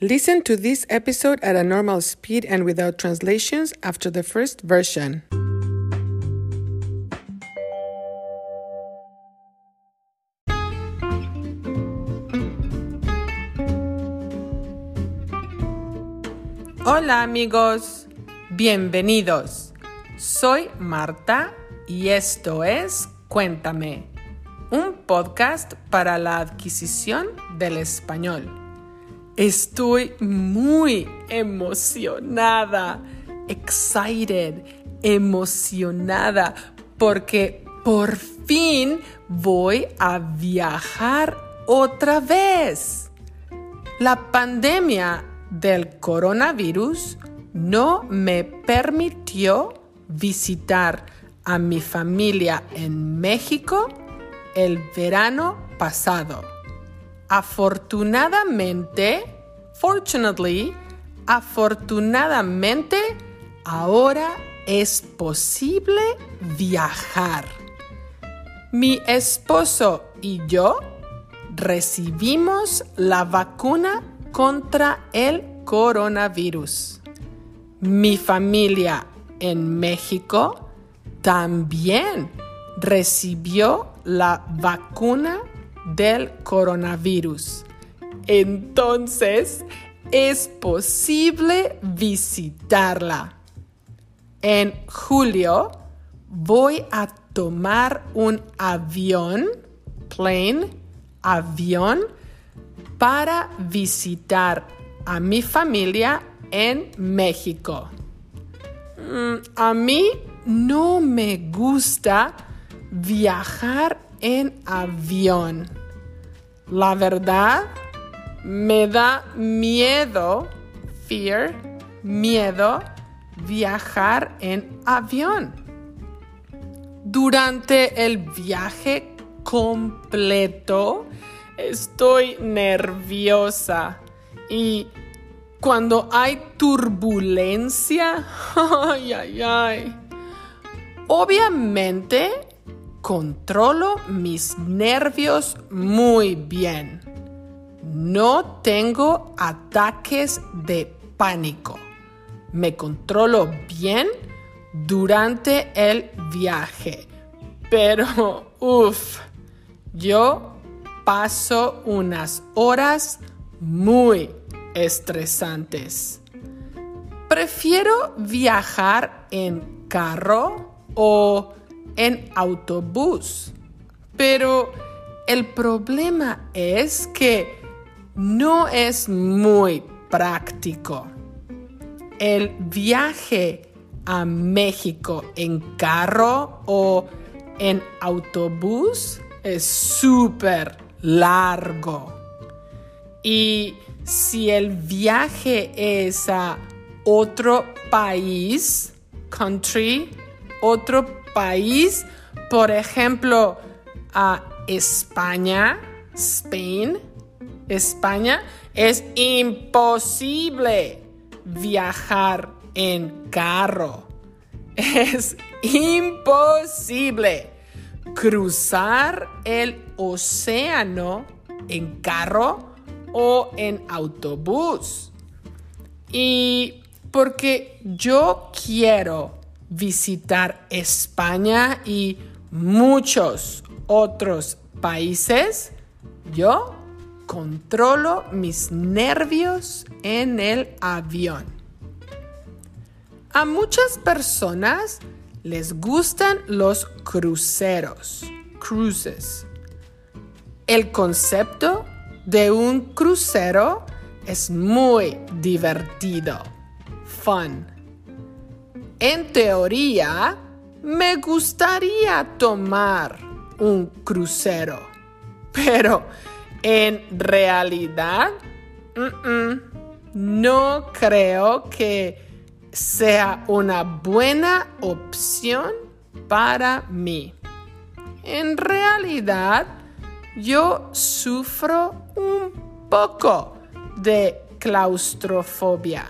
Listen to this episode at a normal speed and without translations after the first version. Hola amigos, bienvenidos. Soy Marta y esto es Cuéntame, un podcast para la adquisición del español. Estoy muy emocionada, excited, emocionada, porque por fin voy a viajar otra vez. La pandemia del coronavirus no me permitió visitar a mi familia en México el verano pasado. Afortunadamente, fortunately, afortunadamente, ahora es posible viajar. Mi esposo y yo recibimos la vacuna contra el coronavirus. Mi familia en México también recibió la vacuna del coronavirus. Entonces, es posible visitarla. En julio voy a tomar un avión, plane, avión, para visitar a mi familia en México. Mm, a mí no me gusta viajar en avión. La verdad, me da miedo, fear, miedo, viajar en avión. Durante el viaje completo, estoy nerviosa y cuando hay turbulencia, ay, ay, ay. Obviamente controlo mis nervios muy bien. No tengo ataques de pánico. Me controlo bien durante el viaje. Pero, uff, yo paso unas horas muy estresantes. Prefiero viajar en carro o en autobús, pero el problema es que no es muy práctico. El viaje a México en carro o en autobús es súper largo. Y si el viaje es a otro país, country, otro país, por ejemplo, a España, Spain, España, es imposible viajar en carro. Es imposible cruzar el océano en carro o en autobús. Y porque yo quiero visitar España y muchos otros países, yo controlo mis nervios en el avión. A muchas personas les gustan los cruceros, cruises. El concepto de un crucero es muy divertido, fun. En teoría, me gustaría tomar un crucero, pero en realidad no creo que sea una buena opción para mí. En realidad, yo sufro un poco de claustrofobia.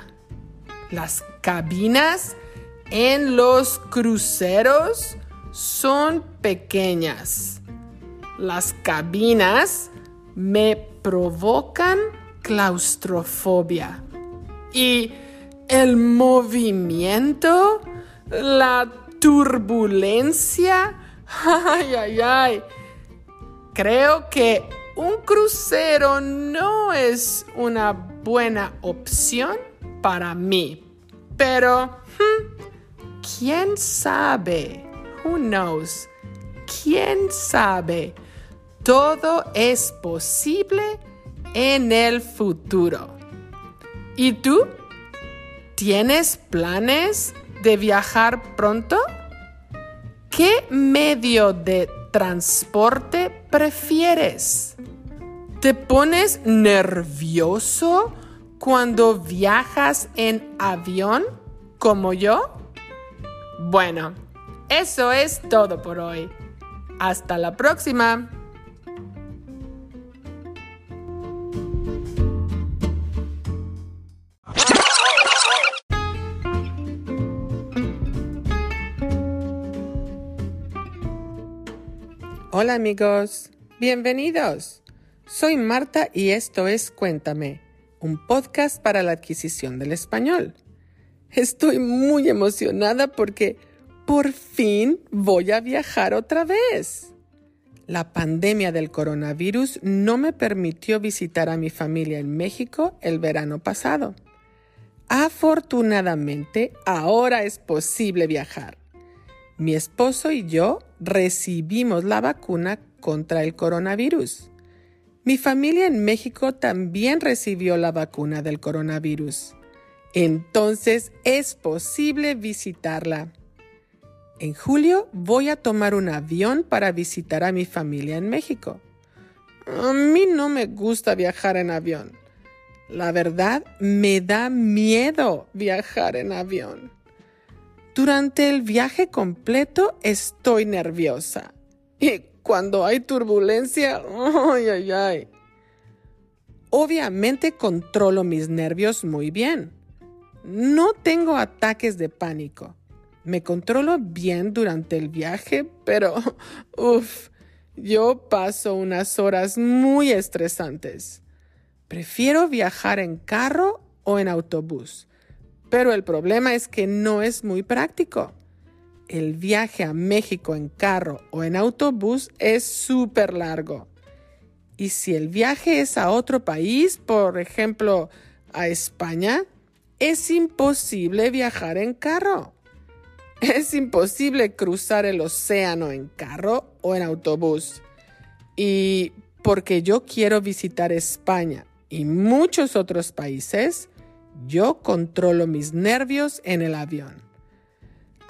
Las cabinas en los cruceros son pequeñas. Las cabinas me provocan claustrofobia. Y el movimiento, la turbulencia, ay, ay, ay. Creo que un crucero no es una buena opción para mí. Pero, hmm, ¿quién sabe? Who knows? ¿Quién sabe? Todo es posible en el futuro. ¿Y tú? ¿Tienes planes de viajar pronto? ¿Qué medio de transporte prefieres? ¿Te pones nervioso cuando viajas en avión como yo? Bueno, eso es todo por hoy. Hasta la próxima. Hola amigos, bienvenidos. Soy Marta y esto es Cuéntame, un podcast para la adquisición del español. Estoy muy emocionada porque por fin voy a viajar otra vez. La pandemia del coronavirus no me permitió visitar a mi familia en México el verano pasado. Afortunadamente, ahora es posible viajar. Mi esposo y yo recibimos la vacuna contra el coronavirus. Mi familia en México también recibió la vacuna del coronavirus. Entonces es posible visitarla. En julio voy a tomar un avión para visitar a mi familia en México. A mí no me gusta viajar en avión. La verdad, me da miedo viajar en avión. Durante el viaje completo estoy nerviosa. Y cuando hay turbulencia, ay, ay, ay. Obviamente controlo mis nervios muy bien. No tengo ataques de pánico. Me controlo bien durante el viaje, pero, uff, yo paso unas horas muy estresantes. Prefiero viajar en carro o en autobús pero el problema es que no es muy práctico. El viaje a México en carro o en autobús es súper largo. Y si el viaje es a otro país, por ejemplo, a España, es imposible viajar en carro. Es imposible cruzar el océano en carro o en autobús. Y porque yo quiero visitar España y muchos otros países, yo controlo mis nervios en el avión.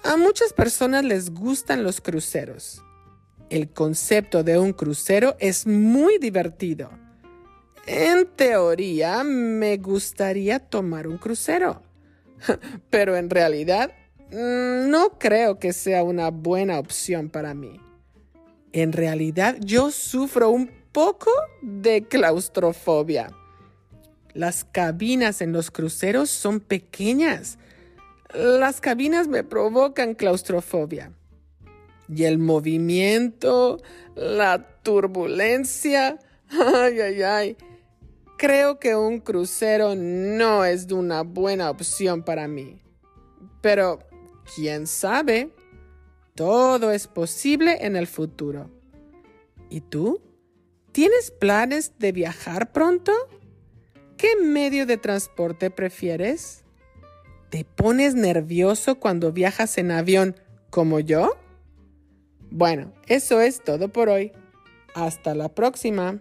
A muchas personas les gustan los cruceros. El concepto de un crucero es muy divertido. En teoría, me gustaría tomar un crucero, pero en realidad mm, no creo que sea una buena opción para mí. En realidad, yo sufro un poco de claustrofobia. Las cabinas en los cruceros son pequeñas. Las cabinas me provocan claustrofobia. Y el movimiento, la turbulencia, ay, ay, ay. Creo que un crucero no es una buena opción para mí. Pero, ¿quién sabe? Todo es posible en el futuro. ¿Y tú? ¿Tienes planes de viajar pronto? ¿Qué medio de transporte prefieres? ¿Te pones nervioso cuando viajas en avión como yo? Bueno, eso es todo por hoy. Hasta la próxima.